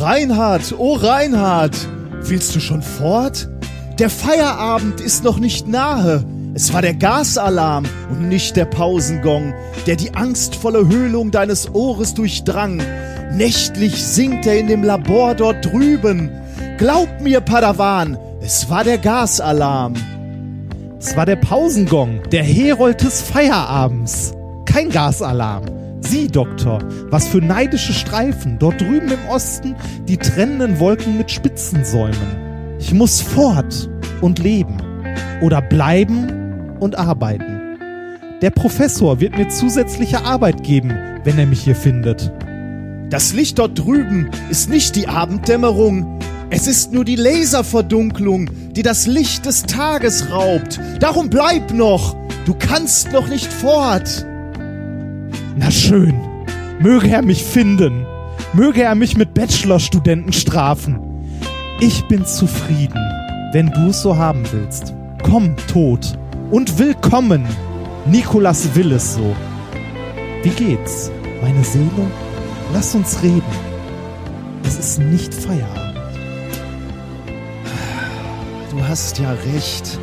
Reinhard, oh Reinhard, willst du schon fort? Der Feierabend ist noch nicht nahe. Es war der Gasalarm und nicht der Pausengong, der die angstvolle Höhlung deines Ohres durchdrang. Nächtlich singt er in dem Labor dort drüben. Glaub mir, Padawan, es war der Gasalarm. Es war der Pausengong, der Herold des Feierabends. Kein Gasalarm. Sieh, Doktor, was für neidische Streifen dort drüben im Osten die trennenden Wolken mit Spitzen säumen. Ich muss fort und leben oder bleiben und arbeiten. Der Professor wird mir zusätzliche Arbeit geben, wenn er mich hier findet. Das Licht dort drüben ist nicht die Abenddämmerung, es ist nur die Laserverdunklung, die das Licht des Tages raubt. Darum bleib noch, du kannst noch nicht fort. Na schön, möge er mich finden, möge er mich mit Bachelorstudenten strafen. Ich bin zufrieden, wenn du es so haben willst. Komm, Tod, und willkommen. Nikolas will es so. Wie geht's, meine Seele? Lass uns reden. Es ist nicht Feierabend. Du hast ja recht.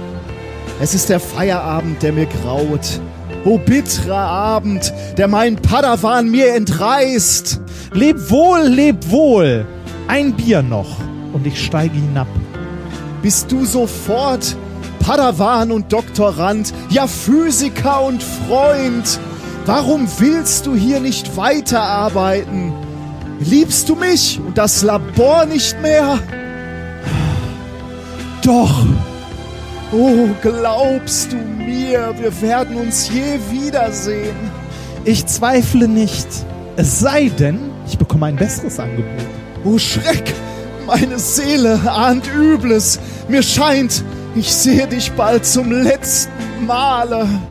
Es ist der Feierabend, der mir graut. O bitterer Abend, der mein Padawan mir entreißt. Leb wohl, leb wohl. Ein Bier noch und ich steige hinab. Bist du sofort Padawan und Doktorand, ja Physiker und Freund? Warum willst du hier nicht weiterarbeiten? Liebst du mich und das Labor nicht mehr? Doch, Oh, glaubst du mir, wir werden uns je wiedersehen? ich zweifle nicht. Es sei denn, ich bekomme ein besseres Angebot. Oh Schreck, meine Seele ahnt Übles. Mir scheint, ich sehe dich bald zum letzten Male.